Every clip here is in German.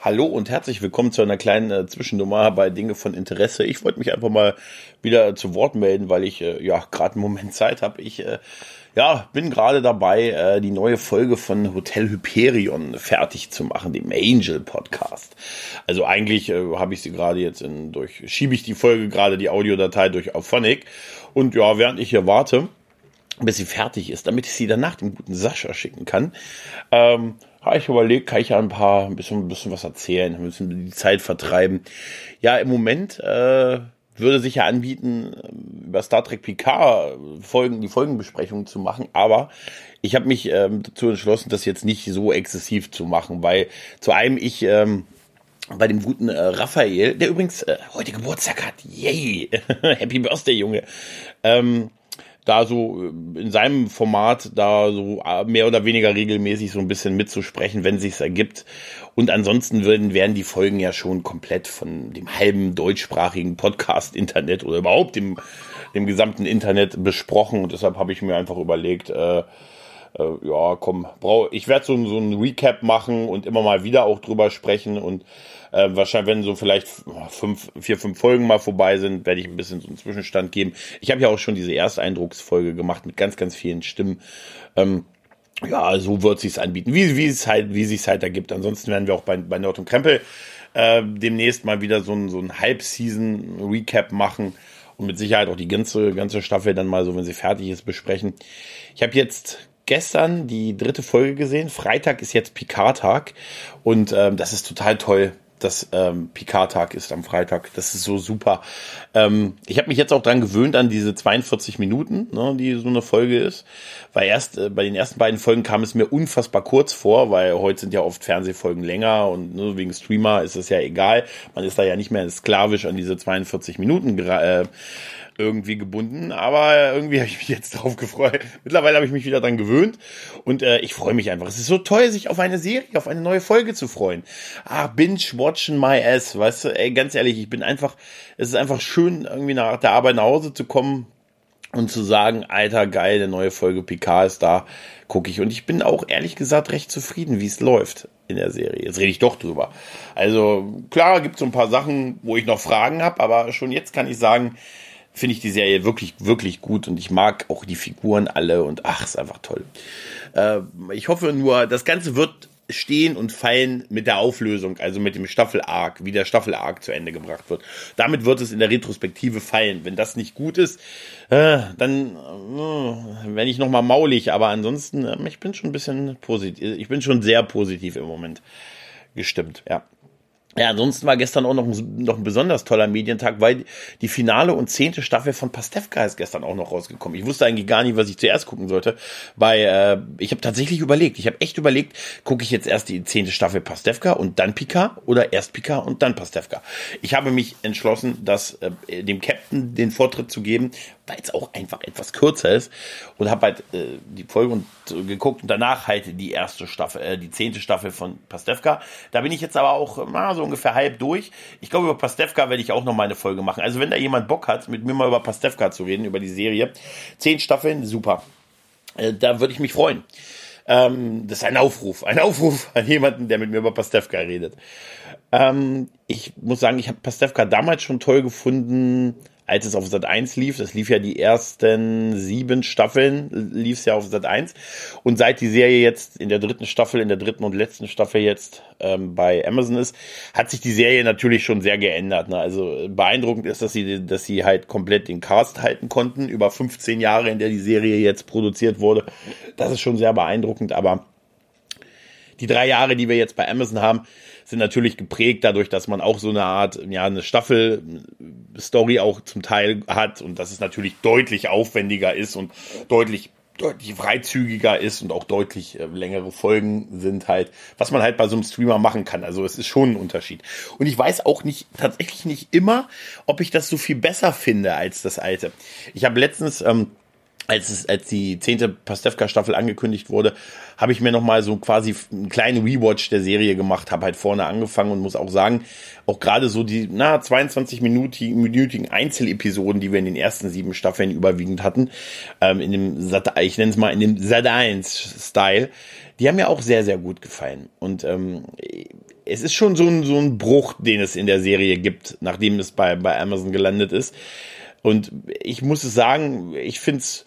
Hallo und herzlich willkommen zu einer kleinen äh, Zwischennummer bei Dinge von Interesse. Ich wollte mich einfach mal wieder zu Wort melden, weil ich äh, ja gerade einen Moment Zeit habe. Ich äh, ja bin gerade dabei, äh, die neue Folge von Hotel Hyperion fertig zu machen, dem Angel Podcast. Also eigentlich äh, habe ich sie gerade jetzt in durch schiebe ich die Folge gerade die Audiodatei durch Auphonic und ja während ich hier warte bis sie fertig ist, damit ich sie danach dem guten Sascha schicken kann. Ähm, habe ich überlegt, kann ich ja ein paar, ein bisschen, ein bisschen was erzählen, ein bisschen die Zeit vertreiben. Ja, im Moment äh, würde sich ja anbieten, über Star Trek Picard Folgen, die Folgenbesprechung zu machen, aber ich habe mich ähm, dazu entschlossen, das jetzt nicht so exzessiv zu machen, weil zu einem ich ähm, bei dem guten äh, Raphael, der übrigens äh, heute Geburtstag hat, yay, Happy Birthday, Junge, ähm, da so äh, in seinem Format da so äh, mehr oder weniger regelmäßig so ein bisschen mitzusprechen, wenn sich's ergibt. Und ansonsten werden, werden die Folgen ja schon komplett von dem halben deutschsprachigen Podcast-Internet oder überhaupt dem, dem gesamten Internet besprochen. Und deshalb habe ich mir einfach überlegt, äh, äh, ja, komm, brauch, ich werde so, so ein Recap machen und immer mal wieder auch drüber sprechen und äh, wahrscheinlich, wenn so vielleicht fünf, vier, fünf Folgen mal vorbei sind, werde ich ein bisschen so einen Zwischenstand geben. Ich habe ja auch schon diese Ersteindrucksfolge gemacht mit ganz, ganz vielen Stimmen. Ähm, ja, so wird sich's anbieten, wie, wie es halt, wie sich's halt ergibt. Ansonsten werden wir auch bei, bei Nord und Krempel äh, demnächst mal wieder so ein, so ein Halbseason-Recap machen und mit Sicherheit auch die ganze, ganze Staffel dann mal so, wenn sie fertig ist, besprechen. Ich habe jetzt gestern die dritte Folge gesehen. Freitag ist jetzt Picard-Tag und ähm, das ist total toll dass ähm, Picard-Tag ist am Freitag. Das ist so super. Ähm, ich habe mich jetzt auch dran gewöhnt an diese 42 Minuten, ne, die so eine Folge ist. Weil erst äh, bei den ersten beiden Folgen kam es mir unfassbar kurz vor, weil heute sind ja oft Fernsehfolgen länger und ne, wegen Streamer ist es ja egal. Man ist da ja nicht mehr sklavisch an diese 42 Minuten äh, irgendwie gebunden, aber irgendwie habe ich mich jetzt drauf gefreut. Mittlerweile habe ich mich wieder dran gewöhnt und äh, ich freue mich einfach. Es ist so toll, sich auf eine Serie, auf eine neue Folge zu freuen. Ah, binge watching my ass, weißt du, ey, ganz ehrlich, ich bin einfach, es ist einfach schön, irgendwie nach der Arbeit nach Hause zu kommen und zu sagen, alter, geil, eine neue Folge Picard ist da, gucke ich. Und ich bin auch ehrlich gesagt recht zufrieden, wie es läuft in der Serie. Jetzt rede ich doch drüber. Also klar, gibt es so ein paar Sachen, wo ich noch Fragen habe, aber schon jetzt kann ich sagen, finde ich die Serie wirklich, wirklich gut und ich mag auch die Figuren alle und ach, ist einfach toll. Äh, ich hoffe nur, das Ganze wird stehen und fallen mit der Auflösung, also mit dem Staffel-Arc, wie der Staffel-Arc zu Ende gebracht wird. Damit wird es in der Retrospektive fallen. Wenn das nicht gut ist, äh, dann äh, werde ich nochmal maulig, aber ansonsten, äh, ich bin schon ein bisschen positiv, ich bin schon sehr positiv im Moment gestimmt, ja. Ja, ansonsten war gestern auch noch ein, noch ein besonders toller Medientag, weil die finale und zehnte Staffel von Pastewka ist gestern auch noch rausgekommen. Ich wusste eigentlich gar nicht, was ich zuerst gucken sollte. Bei, äh, ich habe tatsächlich überlegt, ich habe echt überlegt, gucke ich jetzt erst die zehnte Staffel Pastewka und dann Picard oder erst Picard und dann Pastewka. Ich habe mich entschlossen, das äh, dem Captain den Vortritt zu geben, weil es auch einfach etwas kürzer ist und habe halt äh, die Folge und, äh, geguckt und danach halt die erste Staffel, äh, die zehnte Staffel von Pastewka. Da bin ich jetzt aber auch mal so ungefähr halb durch. Ich glaube, über Pastewka werde ich auch noch mal eine Folge machen. Also wenn da jemand Bock hat, mit mir mal über Pastewka zu reden, über die Serie, zehn Staffeln, super. Äh, da würde ich mich freuen. Ähm, das ist ein Aufruf, ein Aufruf an jemanden, der mit mir über Pastewka redet. Ähm, ich muss sagen, ich habe Pastewka damals schon toll gefunden, als es auf Sat 1 lief. Das lief ja die ersten sieben Staffeln, lief es ja auf Sat 1. Und seit die Serie jetzt in der dritten Staffel, in der dritten und letzten Staffel jetzt ähm, bei Amazon ist, hat sich die Serie natürlich schon sehr geändert. Ne? Also beeindruckend ist, dass sie, dass sie halt komplett den Cast halten konnten, über 15 Jahre, in der die Serie jetzt produziert wurde. Das ist schon sehr beeindruckend, aber die drei Jahre, die wir jetzt bei Amazon haben, sind natürlich geprägt dadurch, dass man auch so eine Art, ja, eine Staffel-Story auch zum Teil hat und dass es natürlich deutlich aufwendiger ist und deutlich deutlich freizügiger ist und auch deutlich äh, längere Folgen sind halt, was man halt bei so einem Streamer machen kann. Also es ist schon ein Unterschied. Und ich weiß auch nicht, tatsächlich nicht immer, ob ich das so viel besser finde als das alte. Ich habe letztens, ähm, als es, als die zehnte Pastewka-Staffel angekündigt wurde, habe ich mir noch mal so quasi einen kleinen Rewatch der Serie gemacht, habe halt vorne angefangen und muss auch sagen, auch gerade so die na 22 minütigen Einzelepisoden, die wir in den ersten sieben Staffeln überwiegend hatten, ähm, in dem Sat ich nenne es mal in dem Sat 1 Style, die haben mir auch sehr sehr gut gefallen und ähm, es ist schon so ein, so ein Bruch, den es in der Serie gibt, nachdem es bei, bei Amazon gelandet ist. Und ich muss sagen, ich finde es,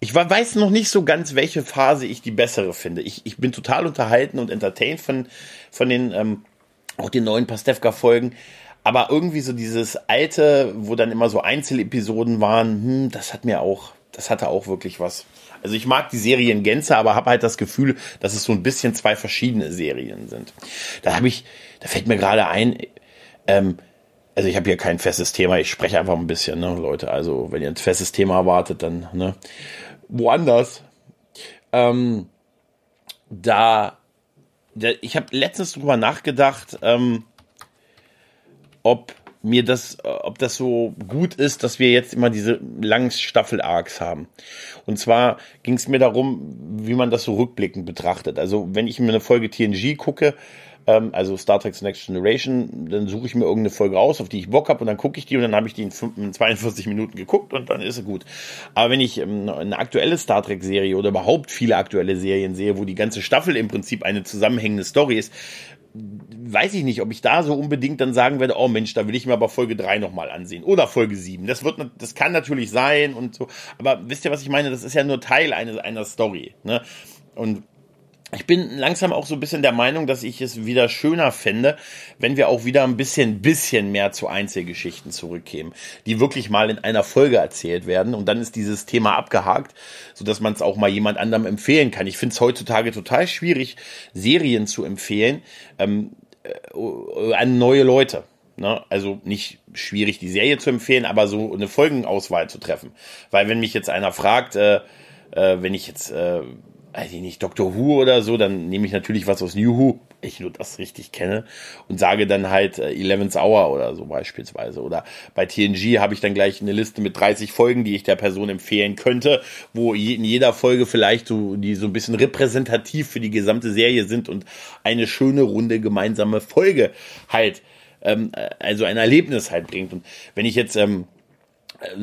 ich weiß noch nicht so ganz, welche Phase ich die bessere finde. Ich, ich bin total unterhalten und entertained von, von den, ähm, auch den neuen Pastewka-Folgen. Aber irgendwie so dieses alte, wo dann immer so Einzelepisoden waren, hm, das hat mir auch, das hatte auch wirklich was. Also ich mag die Serie in Gänze, aber habe halt das Gefühl, dass es so ein bisschen zwei verschiedene Serien sind. Da habe ich, da fällt mir gerade ein, ähm, also ich habe hier kein festes Thema, ich spreche einfach ein bisschen, ne, Leute. Also wenn ihr ein festes Thema erwartet, dann ne, woanders. Ähm, da, da, ich habe letztens drüber nachgedacht, ähm, ob mir das, ob das so gut ist, dass wir jetzt immer diese langen Staffel-Arcs haben. Und zwar ging es mir darum, wie man das so rückblickend betrachtet. Also wenn ich mir eine Folge TNG gucke, ähm, also Star Trek Next Generation, dann suche ich mir irgendeine Folge aus, auf die ich Bock habe und dann gucke ich die und dann habe ich die in, 5, in 42 Minuten geguckt und dann ist sie gut. Aber wenn ich ähm, eine aktuelle Star Trek Serie oder überhaupt viele aktuelle Serien sehe, wo die ganze Staffel im Prinzip eine zusammenhängende Story ist, weiß ich nicht, ob ich da so unbedingt dann sagen werde, oh Mensch, da will ich mir aber Folge 3 nochmal ansehen. Oder Folge 7. Das wird, das kann natürlich sein und so. Aber wisst ihr, was ich meine? Das ist ja nur Teil einer, einer Story. Ne? Und ich bin langsam auch so ein bisschen der Meinung, dass ich es wieder schöner fände, wenn wir auch wieder ein bisschen, bisschen mehr zu Einzelgeschichten zurückkämen, die wirklich mal in einer Folge erzählt werden und dann ist dieses Thema abgehakt, so dass man es auch mal jemand anderem empfehlen kann. Ich finde es heutzutage total schwierig, Serien zu empfehlen ähm, äh, an neue Leute. Ne? Also nicht schwierig, die Serie zu empfehlen, aber so eine Folgenauswahl zu treffen. Weil wenn mich jetzt einer fragt, äh, äh, wenn ich jetzt äh, weiß ich nicht, Doctor Who oder so, dann nehme ich natürlich was aus New Who, ich nur das richtig kenne, und sage dann halt äh, Hour oder so beispielsweise. Oder bei TNG habe ich dann gleich eine Liste mit 30 Folgen, die ich der Person empfehlen könnte, wo in jeder Folge vielleicht so, die so ein bisschen repräsentativ für die gesamte Serie sind und eine schöne, runde, gemeinsame Folge halt, ähm, äh, also ein Erlebnis halt bringt. Und wenn ich jetzt, ähm, äh,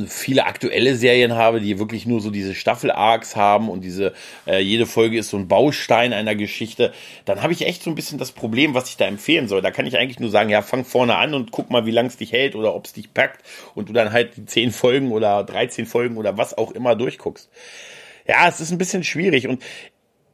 viele aktuelle Serien habe, die wirklich nur so diese Staffel-Arcs haben und diese, äh, jede Folge ist so ein Baustein einer Geschichte, dann habe ich echt so ein bisschen das Problem, was ich da empfehlen soll. Da kann ich eigentlich nur sagen, ja, fang vorne an und guck mal, wie lang es dich hält oder ob es dich packt und du dann halt die zehn Folgen oder 13 Folgen oder was auch immer durchguckst. Ja, es ist ein bisschen schwierig und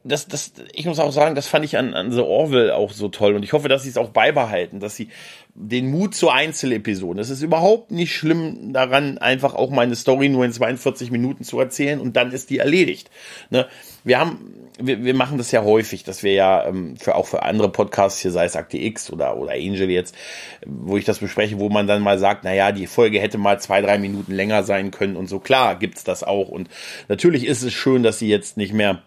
das, das, ich muss auch sagen, das fand ich an, an The Orville auch so toll und ich hoffe, dass sie es auch beibehalten, dass sie den Mut zu Einzelepisoden. Es ist überhaupt nicht schlimm daran, einfach auch meine Story nur in 42 Minuten zu erzählen und dann ist die erledigt. Ne? Wir haben, wir, wir machen das ja häufig, dass wir ja ähm, für auch für andere Podcasts hier, sei es Akte X oder oder Angel jetzt, wo ich das bespreche, wo man dann mal sagt, na ja, die Folge hätte mal zwei drei Minuten länger sein können und so. Klar gibt's das auch und natürlich ist es schön, dass sie jetzt nicht mehr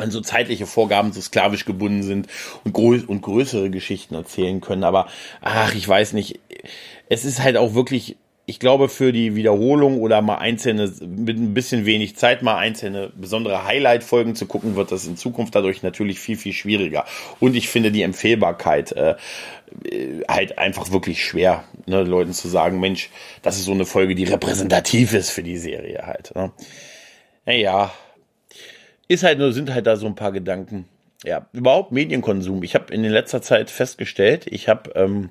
an so zeitliche Vorgaben so sklavisch gebunden sind und, grö und größere Geschichten erzählen können. Aber ach, ich weiß nicht. Es ist halt auch wirklich, ich glaube, für die Wiederholung oder mal einzelne, mit ein bisschen wenig Zeit, mal einzelne besondere Highlight-Folgen zu gucken, wird das in Zukunft dadurch natürlich viel, viel schwieriger. Und ich finde die Empfehlbarkeit äh, halt einfach wirklich schwer, ne, Leuten zu sagen, Mensch, das ist so eine Folge, die repräsentativ ist für die Serie halt. Ne? Naja, ist halt nur, sind halt da so ein paar Gedanken. Ja, überhaupt Medienkonsum. Ich habe in letzter Zeit festgestellt, ich habe ähm,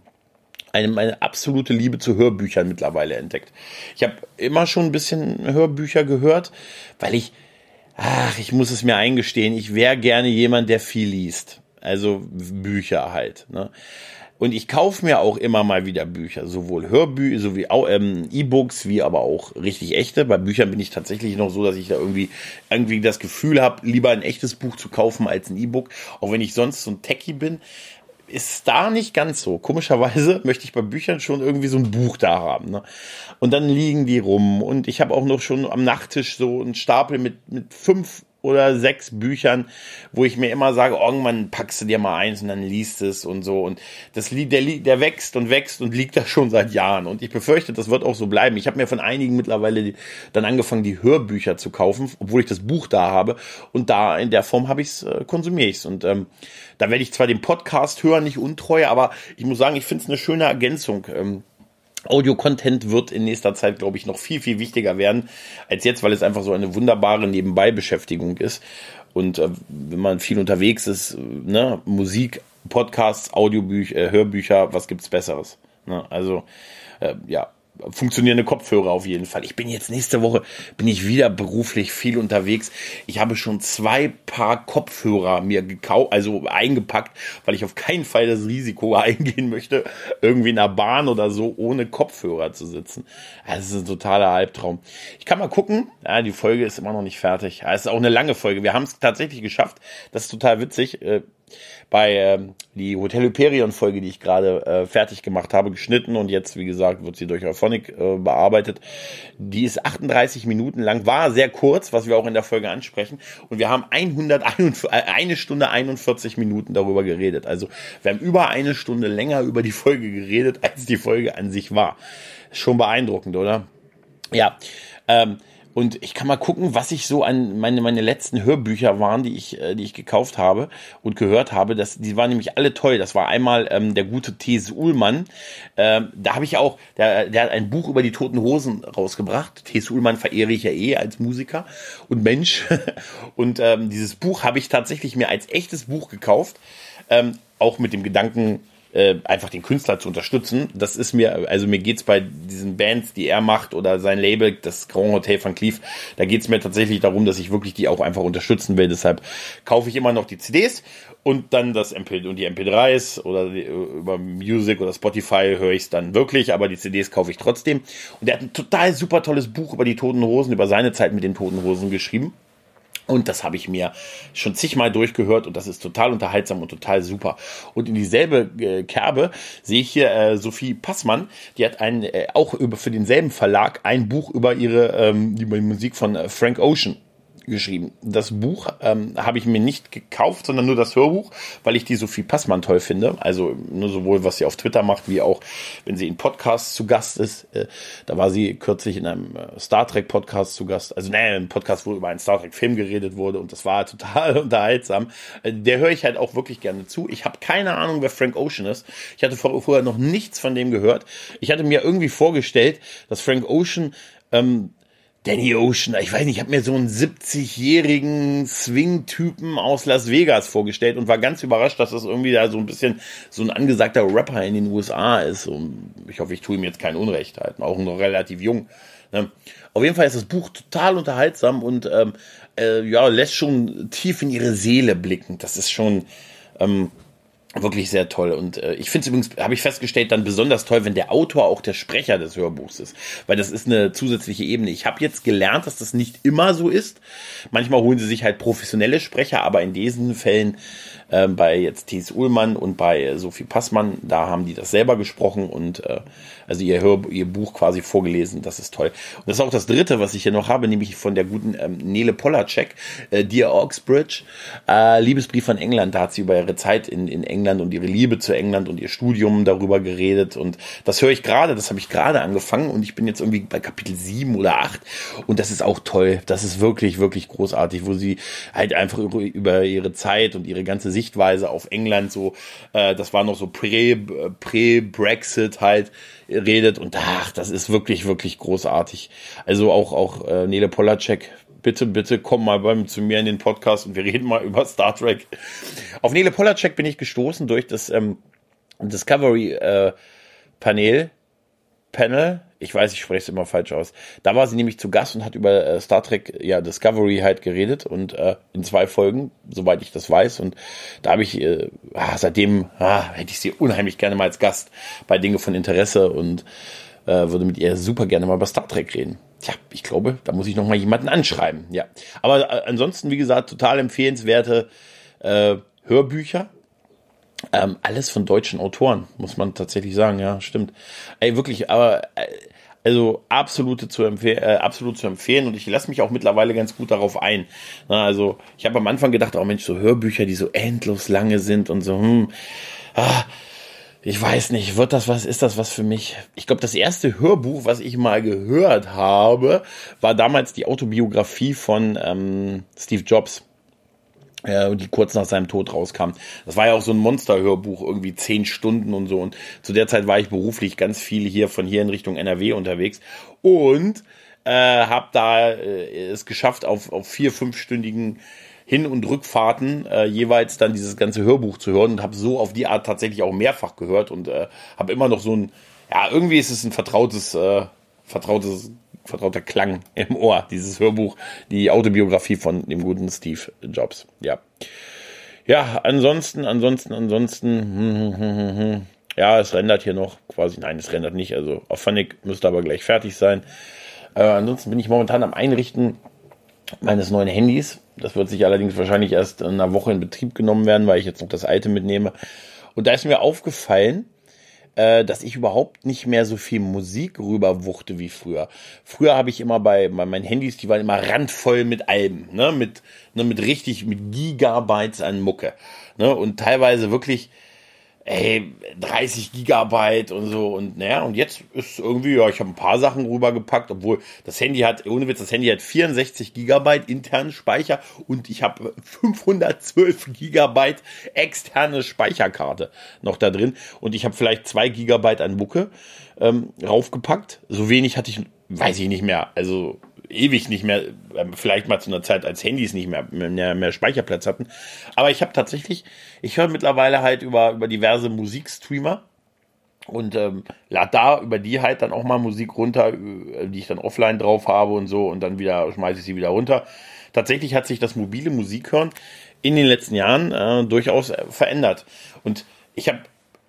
eine, meine absolute Liebe zu Hörbüchern mittlerweile entdeckt. Ich habe immer schon ein bisschen Hörbücher gehört, weil ich, ach, ich muss es mir eingestehen, ich wäre gerne jemand, der viel liest. Also Bücher halt. Ne? Und ich kaufe mir auch immer mal wieder Bücher, sowohl Hörbücher, sowie ähm, E-Books, wie aber auch richtig echte. Bei Büchern bin ich tatsächlich noch so, dass ich da irgendwie, irgendwie das Gefühl habe, lieber ein echtes Buch zu kaufen als ein E-Book. Auch wenn ich sonst so ein Techie bin, ist da nicht ganz so. Komischerweise möchte ich bei Büchern schon irgendwie so ein Buch da haben. Ne? Und dann liegen die rum. Und ich habe auch noch schon am Nachttisch so einen Stapel mit, mit fünf oder sechs Büchern, wo ich mir immer sage, irgendwann packst du dir mal eins und dann liest es und so. Und das Lied, der, der wächst und wächst und liegt da schon seit Jahren. Und ich befürchte, das wird auch so bleiben. Ich habe mir von einigen mittlerweile dann angefangen, die Hörbücher zu kaufen, obwohl ich das Buch da habe. Und da in der Form habe ich es, äh, konsumiere ich es. Und ähm, da werde ich zwar den Podcast hören, nicht untreu, aber ich muss sagen, ich finde es eine schöne Ergänzung. Ähm, Audio-Content wird in nächster Zeit, glaube ich, noch viel, viel wichtiger werden als jetzt, weil es einfach so eine wunderbare Nebenbei-Beschäftigung ist. Und äh, wenn man viel unterwegs ist, ne, Musik, Podcasts, Audiobücher, äh, Hörbücher, was gibt's Besseres? Ne? Also äh, ja, funktionierende Kopfhörer auf jeden Fall. Ich bin jetzt nächste Woche, bin ich wieder beruflich viel unterwegs. Ich habe schon zwei Paar Kopfhörer mir gekauft, also eingepackt, weil ich auf keinen Fall das Risiko eingehen möchte, irgendwie in der Bahn oder so ohne Kopfhörer zu sitzen. Das ist ein totaler Albtraum. Ich kann mal gucken. Ja, die Folge ist immer noch nicht fertig. Es ist auch eine lange Folge. Wir haben es tatsächlich geschafft. Das ist total witzig. Bei ähm, die Hotel Hyperion Folge, die ich gerade äh, fertig gemacht habe, geschnitten und jetzt, wie gesagt, wird sie durch Euphonic äh, bearbeitet. Die ist 38 Minuten lang, war sehr kurz, was wir auch in der Folge ansprechen. Und wir haben 141, äh, eine Stunde 41 Minuten darüber geredet. Also wir haben über eine Stunde länger über die Folge geredet, als die Folge an sich war. Schon beeindruckend, oder? Ja. Ähm, und ich kann mal gucken, was ich so an meine, meine letzten Hörbücher waren, die ich, äh, die ich gekauft habe und gehört habe. Das, die waren nämlich alle toll. Das war einmal ähm, der gute T.S. Uhlmann. Ähm, da habe ich auch, der, der hat ein Buch über die toten Hosen rausgebracht. T.S. Uhlmann verehre ich ja eh als Musiker und Mensch. und ähm, dieses Buch habe ich tatsächlich mir als echtes Buch gekauft. Ähm, auch mit dem Gedanken, äh, einfach den Künstler zu unterstützen. Das ist mir, also mir geht's bei diesen Bands, die er macht oder sein Label, das Grand Hotel von Cleef, da geht's mir tatsächlich darum, dass ich wirklich die auch einfach unterstützen will. Deshalb kaufe ich immer noch die CDs und dann das MP und die MP3s oder die, über Music oder Spotify höre ich es dann wirklich, aber die CDs kaufe ich trotzdem. Und er hat ein total super tolles Buch über die Toten Hosen, über seine Zeit mit den Toten Hosen geschrieben. Und das habe ich mir schon zigmal durchgehört und das ist total unterhaltsam und total super. Und in dieselbe äh, Kerbe sehe ich hier äh, Sophie Passmann, die hat ein, äh, auch über, für denselben Verlag ein Buch über ihre ähm, die Musik von äh, Frank Ocean geschrieben. Das Buch ähm, habe ich mir nicht gekauft, sondern nur das Hörbuch, weil ich die Sophie Passmann toll finde. Also nur sowohl, was sie auf Twitter macht, wie auch, wenn sie in Podcasts zu Gast ist. Äh, da war sie kürzlich in einem äh, Star Trek Podcast zu Gast. Also ne, ein Podcast, wo über einen Star Trek Film geredet wurde und das war total unterhaltsam. Äh, der höre ich halt auch wirklich gerne zu. Ich habe keine Ahnung, wer Frank Ocean ist. Ich hatte vorher noch nichts von dem gehört. Ich hatte mir irgendwie vorgestellt, dass Frank Ocean ähm, Danny Ocean, ich weiß nicht, ich habe mir so einen 70-jährigen Swing-Typen aus Las Vegas vorgestellt und war ganz überrascht, dass das irgendwie da so ein bisschen so ein angesagter Rapper in den USA ist. Und ich hoffe, ich tue ihm jetzt kein Unrecht halt, auch noch relativ jung. Ne? Auf jeden Fall ist das Buch total unterhaltsam und ähm, äh, ja, lässt schon tief in ihre Seele blicken. Das ist schon ähm, Wirklich sehr toll. Und äh, ich finde es übrigens, habe ich festgestellt, dann besonders toll, wenn der Autor auch der Sprecher des Hörbuchs ist. Weil das ist eine zusätzliche Ebene. Ich habe jetzt gelernt, dass das nicht immer so ist. Manchmal holen sie sich halt professionelle Sprecher, aber in diesen Fällen ähm, bei jetzt Thies Ullmann und bei äh, Sophie Passmann, da haben die das selber gesprochen und äh, also ihr, Hör ihr Buch quasi vorgelesen. Das ist toll. Und das ist auch das dritte, was ich hier noch habe, nämlich von der guten ähm, Nele Polacek, äh, Dear Oxbridge, äh, Liebesbrief von England. Da hat sie über ihre Zeit in, in England und ihre Liebe zu England und ihr Studium darüber geredet. Und das höre ich gerade, das habe ich gerade angefangen und ich bin jetzt irgendwie bei Kapitel 7 oder 8 und das ist auch toll. Das ist wirklich, wirklich großartig, wo sie halt einfach über, ihre Zeit und ihre ganze Sichtweise auf England so, äh, das war noch so Prä-Brexit halt redet und ach, das ist wirklich, wirklich großartig. Also auch, auch äh, Nele Polacek, bitte, bitte komm mal bei, zu mir in den Podcast und wir reden mal über Star Trek. Auf Nele Polacek bin ich gestoßen durch das ähm, Discovery äh, Panel, Panel, ich weiß, ich spreche es immer falsch aus. Da war sie nämlich zu Gast und hat über äh, Star Trek, ja, Discovery halt geredet und äh, in zwei Folgen, soweit ich das weiß. Und da habe ich, äh, ah, seitdem ah, hätte ich sie unheimlich gerne mal als Gast bei Dinge von Interesse und äh, würde mit ihr super gerne mal über Star Trek reden. Tja, ich glaube, da muss ich noch mal jemanden anschreiben. Ja, aber äh, ansonsten, wie gesagt, total empfehlenswerte äh, Hörbücher ähm, alles von deutschen Autoren, muss man tatsächlich sagen, ja, stimmt. Ey, wirklich, aber äh, also absolute zu empfehlen, äh, absolut zu empfehlen und ich lasse mich auch mittlerweile ganz gut darauf ein. Na, also ich habe am Anfang gedacht, oh Mensch, so Hörbücher, die so endlos lange sind und so, hm, ah, ich weiß nicht, wird das was, ist das was für mich? Ich glaube, das erste Hörbuch, was ich mal gehört habe, war damals die Autobiografie von ähm, Steve Jobs äh, die kurz nach seinem Tod rauskam. Das war ja auch so ein Monsterhörbuch, irgendwie zehn Stunden und so. Und zu der Zeit war ich beruflich ganz viel hier von hier in Richtung NRW unterwegs und äh, habe da äh, es geschafft, auf, auf vier, fünfstündigen Hin- und Rückfahrten äh, jeweils dann dieses ganze Hörbuch zu hören und habe so auf die Art tatsächlich auch mehrfach gehört und äh, habe immer noch so ein, ja, irgendwie ist es ein vertrautes, äh, vertrautes, vertrauter Klang im Ohr, dieses Hörbuch, die Autobiografie von dem guten Steve Jobs. Ja. Ja, ansonsten, ansonsten, ansonsten, hm, hm, hm, hm. ja, es rendert hier noch quasi, nein, es rendert nicht, also auf Funny müsste aber gleich fertig sein. Äh, ansonsten bin ich momentan am Einrichten meines neuen Handys. Das wird sich allerdings wahrscheinlich erst in einer Woche in Betrieb genommen werden, weil ich jetzt noch das alte mitnehme. Und da ist mir aufgefallen, äh, dass ich überhaupt nicht mehr so viel Musik rüberwuchte wie früher. Früher habe ich immer bei, bei meinen Handys, die waren immer randvoll mit Alben, ne, mit, ne, mit richtig, mit Gigabytes an Mucke, ne, und teilweise wirklich, ey, 30 Gigabyte und so und naja, und jetzt ist irgendwie, ja, ich habe ein paar Sachen rübergepackt, obwohl das Handy hat, ohne Witz, das Handy hat 64 Gigabyte internen Speicher und ich habe 512 Gigabyte externe Speicherkarte noch da drin und ich habe vielleicht zwei Gigabyte an Mucke ähm, raufgepackt. So wenig hatte ich, weiß ich nicht mehr, also ewig nicht mehr, ähm, vielleicht mal zu einer Zeit, als Handys nicht mehr, mehr, mehr Speicherplatz hatten. Aber ich habe tatsächlich, ich höre mittlerweile halt über, über diverse Musikstreamer und ähm, lade da über die halt dann auch mal Musik runter, äh, die ich dann offline drauf habe und so und dann wieder schmeiße ich sie wieder runter. Tatsächlich hat sich das mobile Musikhören in den letzten Jahren äh, durchaus äh, verändert. Und ich habe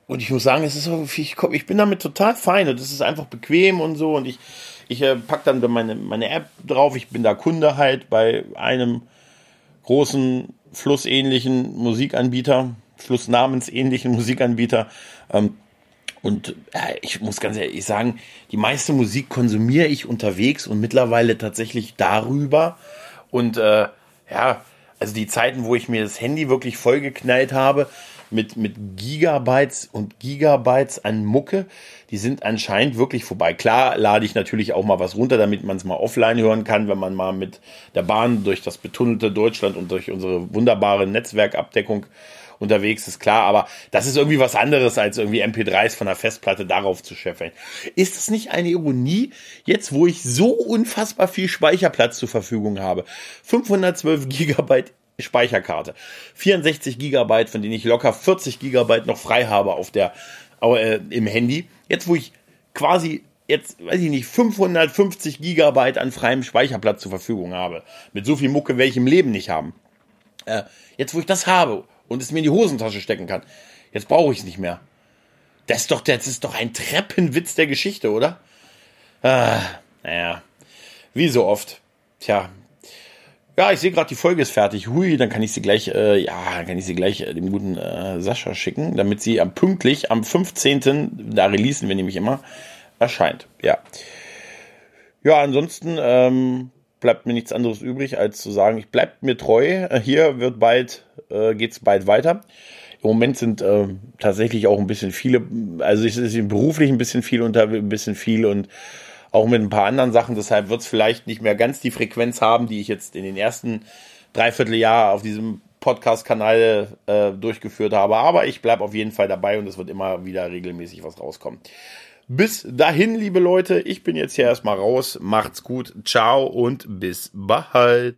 und ich muss sagen, es ist so, ich, ich bin damit total fein und es ist einfach bequem und so und ich ich äh, pack dann meine, meine App drauf. Ich bin da Kunde halt bei einem großen flussähnlichen Musikanbieter, flussnamensähnlichen Musikanbieter. Ähm, und äh, ich muss ganz ehrlich sagen, die meiste Musik konsumiere ich unterwegs und mittlerweile tatsächlich darüber. Und äh, ja, also die Zeiten, wo ich mir das Handy wirklich vollgeknallt habe, mit, mit Gigabytes und Gigabytes an Mucke, die sind anscheinend wirklich vorbei. Klar lade ich natürlich auch mal was runter, damit man es mal offline hören kann, wenn man mal mit der Bahn durch das betunnelte Deutschland und durch unsere wunderbare Netzwerkabdeckung unterwegs ist, klar, aber das ist irgendwie was anderes, als irgendwie MP3s von der Festplatte darauf zu scheffeln. Ist es nicht eine Ironie, jetzt wo ich so unfassbar viel Speicherplatz zur Verfügung habe? 512 Gigabyte Speicherkarte. 64 Gigabyte, von denen ich locker 40 Gigabyte noch frei habe auf der, äh, im Handy. Jetzt, wo ich quasi jetzt, weiß ich nicht, 550 Gigabyte an freiem Speicherplatz zur Verfügung habe. Mit so viel Mucke werde ich im Leben nicht haben. Äh, jetzt, wo ich das habe und es mir in die Hosentasche stecken kann, jetzt brauche ich es nicht mehr. Das ist doch, das ist doch ein Treppenwitz der Geschichte, oder? Ah, naja, wie so oft. Tja, ja, ich sehe gerade, die Folge ist fertig. Hui, dann kann ich sie gleich, äh, ja, dann kann ich sie gleich äh, dem guten äh, Sascha schicken, damit sie am pünktlich am 15. da releasen wir nämlich immer erscheint. Ja. Ja, ansonsten ähm, bleibt mir nichts anderes übrig, als zu sagen, ich bleibt mir treu. Hier wird bald, äh, geht's bald weiter. Im Moment sind äh, tatsächlich auch ein bisschen viele, also es ist beruflich ein bisschen viel unter, ein bisschen viel und auch mit ein paar anderen Sachen. Deshalb wird es vielleicht nicht mehr ganz die Frequenz haben, die ich jetzt in den ersten Dreivierteljahr auf diesem Podcast-Kanal äh, durchgeführt habe. Aber ich bleibe auf jeden Fall dabei und es wird immer wieder regelmäßig was rauskommen. Bis dahin, liebe Leute, ich bin jetzt hier erstmal raus. Macht's gut. Ciao und bis bald.